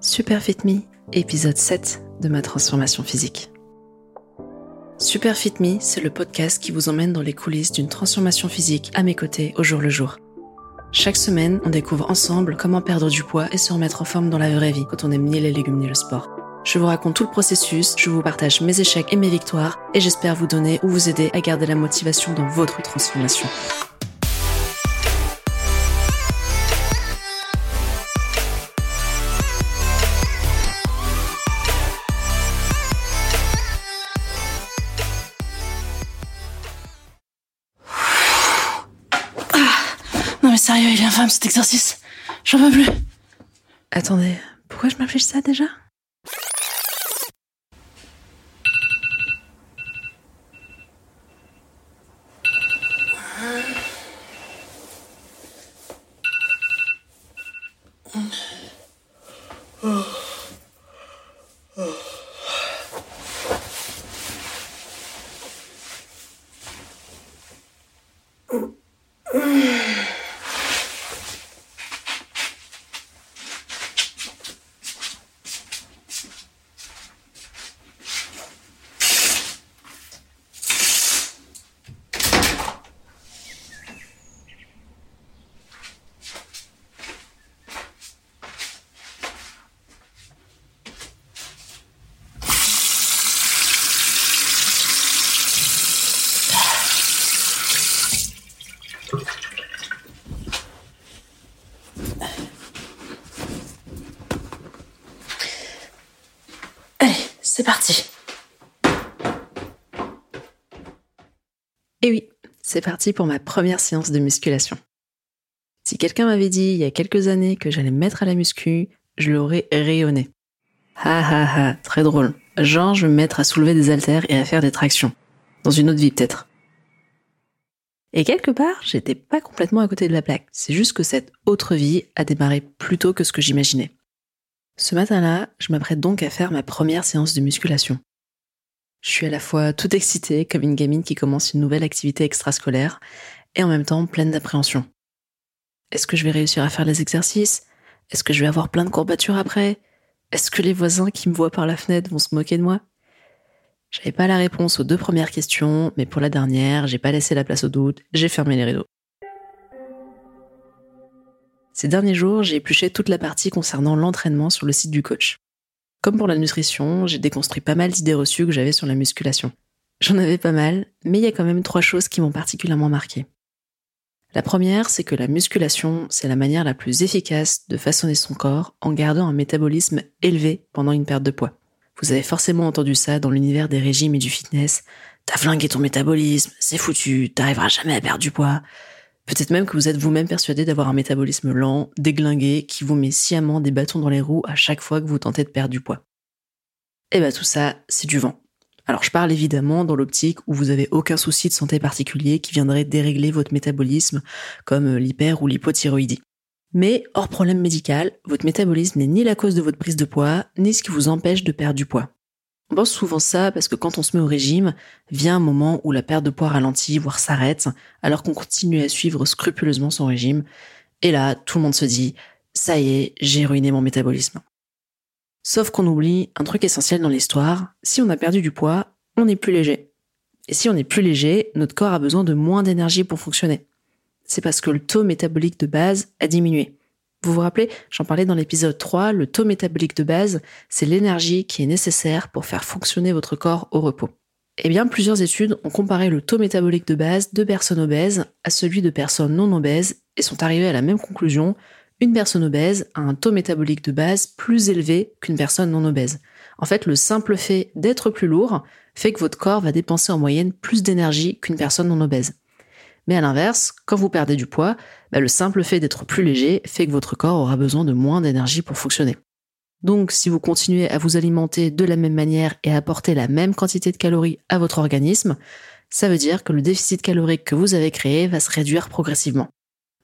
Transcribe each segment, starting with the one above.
Super Fit Me, épisode 7 de ma transformation physique. Super Fit Me, c'est le podcast qui vous emmène dans les coulisses d'une transformation physique à mes côtés au jour le jour. Chaque semaine, on découvre ensemble comment perdre du poids et se remettre en forme dans la vraie vie quand on aime ni les légumes ni le sport. Je vous raconte tout le processus, je vous partage mes échecs et mes victoires et j'espère vous donner ou vous aider à garder la motivation dans votre transformation. Cet exercice. J'en peux plus. Attendez, pourquoi je m'affiche ça déjà Allez, c'est parti. Et oui, c'est parti pour ma première séance de musculation. Si quelqu'un m'avait dit il y a quelques années que j'allais me mettre à la muscu, je l'aurais rayonné. Ha ha ha, très drôle. Genre, je vais me mettre à soulever des haltères et à faire des tractions. Dans une autre vie peut-être. Et quelque part, j'étais pas complètement à côté de la plaque. C'est juste que cette autre vie a démarré plus tôt que ce que j'imaginais. Ce matin-là, je m'apprête donc à faire ma première séance de musculation. Je suis à la fois toute excitée comme une gamine qui commence une nouvelle activité extrascolaire et en même temps pleine d'appréhension. Est-ce que je vais réussir à faire les exercices? Est-ce que je vais avoir plein de courbatures après? Est-ce que les voisins qui me voient par la fenêtre vont se moquer de moi? J'avais pas la réponse aux deux premières questions, mais pour la dernière, j'ai pas laissé la place au doute, j'ai fermé les rideaux. Ces derniers jours, j'ai épluché toute la partie concernant l'entraînement sur le site du coach. Comme pour la nutrition, j'ai déconstruit pas mal d'idées reçues que j'avais sur la musculation. J'en avais pas mal, mais il y a quand même trois choses qui m'ont particulièrement marqué. La première, c'est que la musculation, c'est la manière la plus efficace de façonner son corps en gardant un métabolisme élevé pendant une perte de poids. Vous avez forcément entendu ça dans l'univers des régimes et du fitness. T'as flingué ton métabolisme, c'est foutu, t'arriveras jamais à perdre du poids. Peut-être même que vous êtes vous-même persuadé d'avoir un métabolisme lent, déglingué, qui vous met sciemment des bâtons dans les roues à chaque fois que vous tentez de perdre du poids. Eh ben tout ça, c'est du vent. Alors je parle évidemment dans l'optique où vous avez aucun souci de santé particulier qui viendrait dérégler votre métabolisme, comme l'hyper ou l'hypothyroïdie. Mais hors problème médical, votre métabolisme n'est ni la cause de votre prise de poids, ni ce qui vous empêche de perdre du poids. On pense souvent ça parce que quand on se met au régime, vient un moment où la perte de poids ralentit, voire s'arrête, alors qu'on continue à suivre scrupuleusement son régime. Et là, tout le monde se dit, ça y est, j'ai ruiné mon métabolisme. Sauf qu'on oublie un truc essentiel dans l'histoire, si on a perdu du poids, on est plus léger. Et si on est plus léger, notre corps a besoin de moins d'énergie pour fonctionner. C'est parce que le taux métabolique de base a diminué. Vous vous rappelez, j'en parlais dans l'épisode 3, le taux métabolique de base, c'est l'énergie qui est nécessaire pour faire fonctionner votre corps au repos. Eh bien, plusieurs études ont comparé le taux métabolique de base de personnes obèses à celui de personnes non obèses et sont arrivées à la même conclusion. Une personne obèse a un taux métabolique de base plus élevé qu'une personne non obèse. En fait, le simple fait d'être plus lourd fait que votre corps va dépenser en moyenne plus d'énergie qu'une personne non obèse. Mais à l'inverse, quand vous perdez du poids, bah, le simple fait d'être plus léger fait que votre corps aura besoin de moins d'énergie pour fonctionner. Donc si vous continuez à vous alimenter de la même manière et à apporter la même quantité de calories à votre organisme, ça veut dire que le déficit calorique que vous avez créé va se réduire progressivement.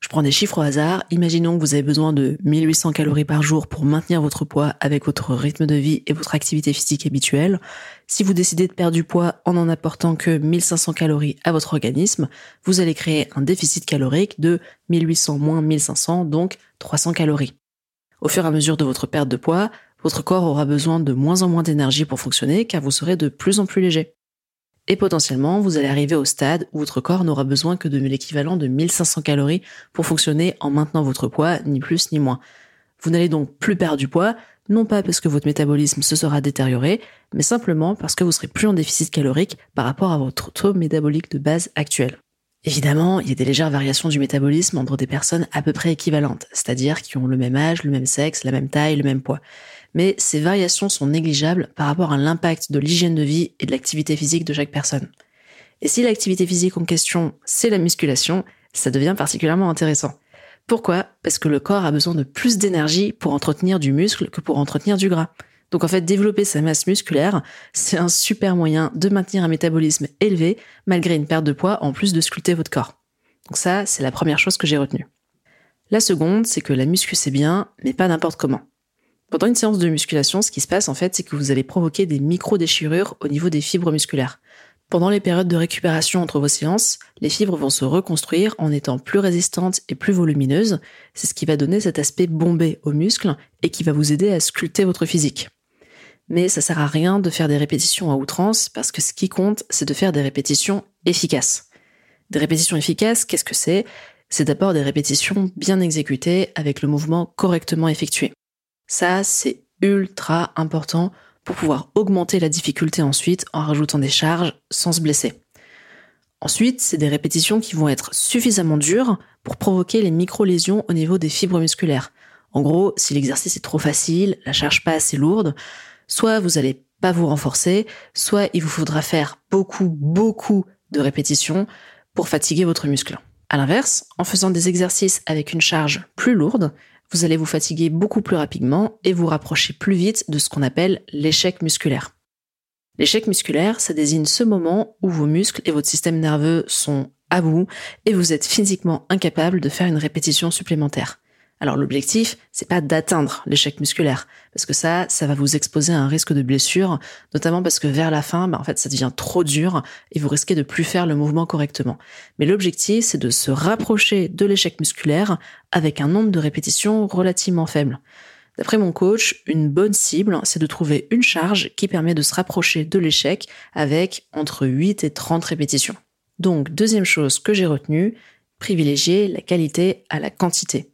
Je prends des chiffres au hasard. Imaginons que vous avez besoin de 1800 calories par jour pour maintenir votre poids avec votre rythme de vie et votre activité physique habituelle. Si vous décidez de perdre du poids en en apportant que 1500 calories à votre organisme, vous allez créer un déficit calorique de 1800 moins 1500, donc 300 calories. Au fur et à mesure de votre perte de poids, votre corps aura besoin de moins en moins d'énergie pour fonctionner car vous serez de plus en plus léger. Et potentiellement, vous allez arriver au stade où votre corps n'aura besoin que de l'équivalent de 1500 calories pour fonctionner en maintenant votre poids, ni plus ni moins. Vous n'allez donc plus perdre du poids, non pas parce que votre métabolisme se sera détérioré, mais simplement parce que vous serez plus en déficit calorique par rapport à votre taux métabolique de base actuel. Évidemment, il y a des légères variations du métabolisme entre des personnes à peu près équivalentes, c'est-à-dire qui ont le même âge, le même sexe, la même taille, le même poids. Mais ces variations sont négligeables par rapport à l'impact de l'hygiène de vie et de l'activité physique de chaque personne. Et si l'activité physique en question, c'est la musculation, ça devient particulièrement intéressant. Pourquoi? Parce que le corps a besoin de plus d'énergie pour entretenir du muscle que pour entretenir du gras. Donc en fait, développer sa masse musculaire, c'est un super moyen de maintenir un métabolisme élevé malgré une perte de poids en plus de sculpter votre corps. Donc ça, c'est la première chose que j'ai retenue. La seconde, c'est que la muscu c'est bien, mais pas n'importe comment. Pendant une séance de musculation, ce qui se passe en fait, c'est que vous allez provoquer des micro-déchirures au niveau des fibres musculaires. Pendant les périodes de récupération entre vos séances, les fibres vont se reconstruire en étant plus résistantes et plus volumineuses. C'est ce qui va donner cet aspect bombé aux muscles et qui va vous aider à sculpter votre physique mais ça sert à rien de faire des répétitions à outrance parce que ce qui compte, c'est de faire des répétitions efficaces. Des répétitions efficaces, qu'est-ce que c'est? C'est d'abord des répétitions bien exécutées avec le mouvement correctement effectué. Ça, c'est ultra important pour pouvoir augmenter la difficulté ensuite en rajoutant des charges sans se blesser. Ensuite, c'est des répétitions qui vont être suffisamment dures pour provoquer les micro-lésions au niveau des fibres musculaires. En gros, si l'exercice est trop facile, la charge pas assez lourde, soit vous allez pas vous renforcer, soit il vous faudra faire beaucoup, beaucoup de répétitions pour fatiguer votre muscle. À l'inverse, en faisant des exercices avec une charge plus lourde, vous allez vous fatiguer beaucoup plus rapidement et vous rapprocher plus vite de ce qu'on appelle l'échec musculaire. L'échec musculaire, ça désigne ce moment où vos muscles et votre système nerveux sont à bout et vous êtes physiquement incapable de faire une répétition supplémentaire. Alors l'objectif, c'est pas d'atteindre l'échec musculaire, parce que ça, ça va vous exposer à un risque de blessure, notamment parce que vers la fin, bah, en fait, ça devient trop dur et vous risquez de plus faire le mouvement correctement. Mais l'objectif, c'est de se rapprocher de l'échec musculaire avec un nombre de répétitions relativement faible. D'après mon coach, une bonne cible, c'est de trouver une charge qui permet de se rapprocher de l'échec avec entre 8 et 30 répétitions. Donc, deuxième chose que j'ai retenue, privilégier la qualité à la quantité.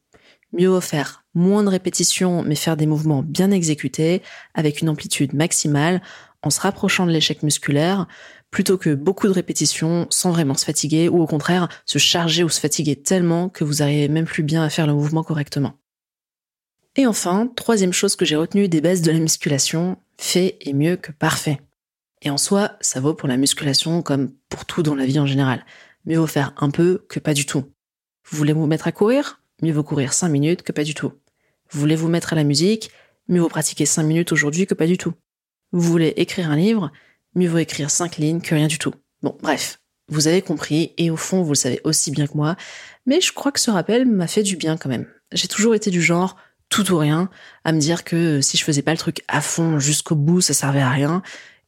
Mieux vaut faire moins de répétitions, mais faire des mouvements bien exécutés, avec une amplitude maximale, en se rapprochant de l'échec musculaire, plutôt que beaucoup de répétitions sans vraiment se fatiguer, ou au contraire, se charger ou se fatiguer tellement que vous n'arrivez même plus bien à faire le mouvement correctement. Et enfin, troisième chose que j'ai retenue des bases de la musculation, fait est mieux que parfait. Et en soi, ça vaut pour la musculation comme pour tout dans la vie en général. Mieux vaut faire un peu que pas du tout. Vous voulez vous mettre à courir? Mieux vaut courir 5 minutes que pas du tout. Vous voulez vous mettre à la musique, mieux vaut pratiquer 5 minutes aujourd'hui que pas du tout. Vous voulez écrire un livre, mieux vaut écrire 5 lignes que rien du tout. Bon, bref, vous avez compris, et au fond, vous le savez aussi bien que moi, mais je crois que ce rappel m'a fait du bien quand même. J'ai toujours été du genre tout ou rien, à me dire que si je faisais pas le truc à fond jusqu'au bout, ça servait à rien,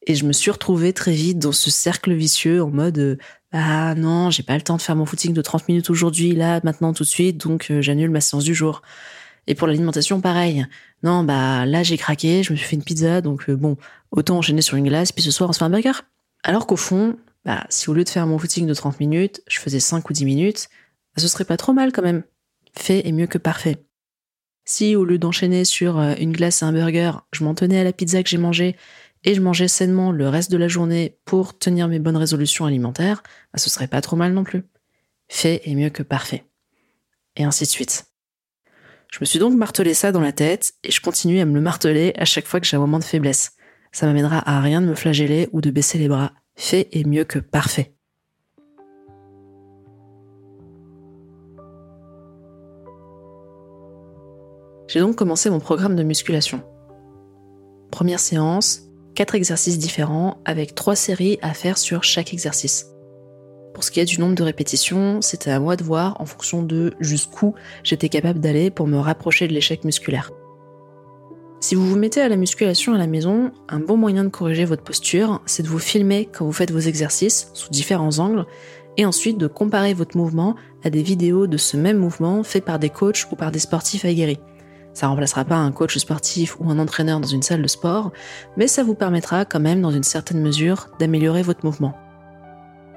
et je me suis retrouvée très vite dans ce cercle vicieux en mode ah non, j'ai pas le temps de faire mon footing de 30 minutes aujourd'hui, là, maintenant, tout de suite, donc euh, j'annule ma séance du jour. Et pour l'alimentation, pareil. Non, bah là j'ai craqué, je me suis fait une pizza, donc euh, bon, autant enchaîner sur une glace, puis ce soir on se fait un burger. Alors qu'au fond, bah si au lieu de faire mon footing de 30 minutes, je faisais 5 ou 10 minutes, bah, ce serait pas trop mal quand même. Fait est mieux que parfait. Si au lieu d'enchaîner sur euh, une glace et un burger, je m'en tenais à la pizza que j'ai mangée et je mangeais sainement le reste de la journée pour tenir mes bonnes résolutions alimentaires, bah, ce serait pas trop mal non plus. Fait est mieux que parfait. Et ainsi de suite. Je me suis donc martelé ça dans la tête et je continue à me le marteler à chaque fois que j'ai un moment de faiblesse. Ça m'amènera à rien de me flageller ou de baisser les bras. Fait est mieux que parfait. J'ai donc commencé mon programme de musculation. Première séance, quatre exercices différents avec trois séries à faire sur chaque exercice. Pour ce qui est du nombre de répétitions, c'était à moi de voir en fonction de jusqu'où j'étais capable d'aller pour me rapprocher de l'échec musculaire. Si vous vous mettez à la musculation à la maison, un bon moyen de corriger votre posture, c'est de vous filmer quand vous faites vos exercices sous différents angles et ensuite de comparer votre mouvement à des vidéos de ce même mouvement fait par des coachs ou par des sportifs aguerris. Ça remplacera pas un coach sportif ou un entraîneur dans une salle de sport, mais ça vous permettra quand même dans une certaine mesure d'améliorer votre mouvement.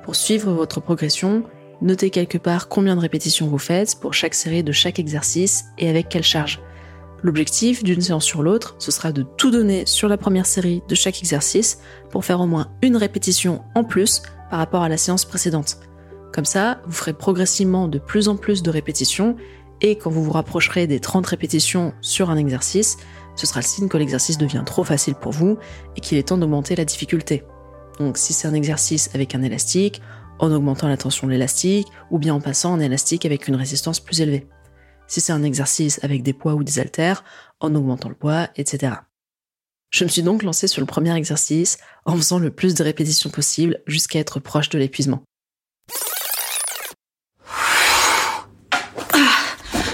Pour suivre votre progression, notez quelque part combien de répétitions vous faites pour chaque série de chaque exercice et avec quelle charge. L'objectif d'une séance sur l'autre, ce sera de tout donner sur la première série de chaque exercice pour faire au moins une répétition en plus par rapport à la séance précédente. Comme ça, vous ferez progressivement de plus en plus de répétitions et quand vous vous rapprocherez des 30 répétitions sur un exercice, ce sera le signe que l'exercice devient trop facile pour vous et qu'il est temps d'augmenter la difficulté. Donc si c'est un exercice avec un élastique, en augmentant la tension de l'élastique ou bien en passant en élastique avec une résistance plus élevée. Si c'est un exercice avec des poids ou des haltères, en augmentant le poids, etc. Je me suis donc lancé sur le premier exercice en faisant le plus de répétitions possible jusqu'à être proche de l'épuisement.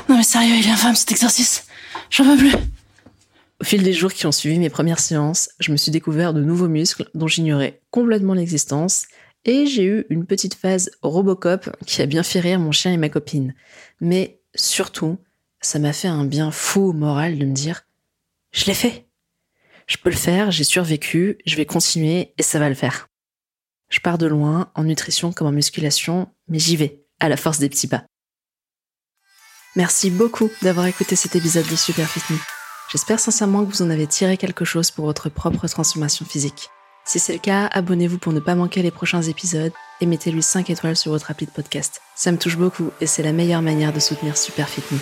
Non sérieux, il est infâme cet exercice. J'en veux plus. Au fil des jours qui ont suivi mes premières séances, je me suis découvert de nouveaux muscles dont j'ignorais complètement l'existence et j'ai eu une petite phase Robocop qui a bien fait rire mon chien et ma copine. Mais surtout, ça m'a fait un bien fou au moral de me dire je l'ai fait. Je peux le faire, j'ai survécu, je vais continuer et ça va le faire. Je pars de loin, en nutrition comme en musculation, mais j'y vais, à la force des petits pas. Merci beaucoup d'avoir écouté cet épisode de Super Fit Me. J'espère sincèrement que vous en avez tiré quelque chose pour votre propre transformation physique. Si c'est le cas, abonnez-vous pour ne pas manquer les prochains épisodes et mettez-lui 5 étoiles sur votre appli de podcast. Ça me touche beaucoup et c'est la meilleure manière de soutenir Super Fit Me.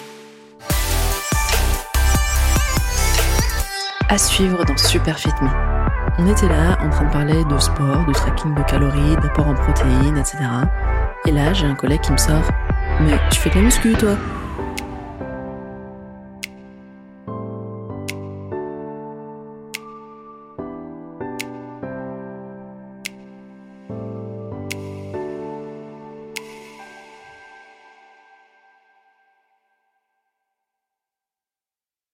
À suivre dans Super Fit Me. On était là en train de parler de sport, de tracking de calories, d'apport en protéines, etc. Et là, j'ai un collègue qui me sort Mais tu fais de la muscu, toi?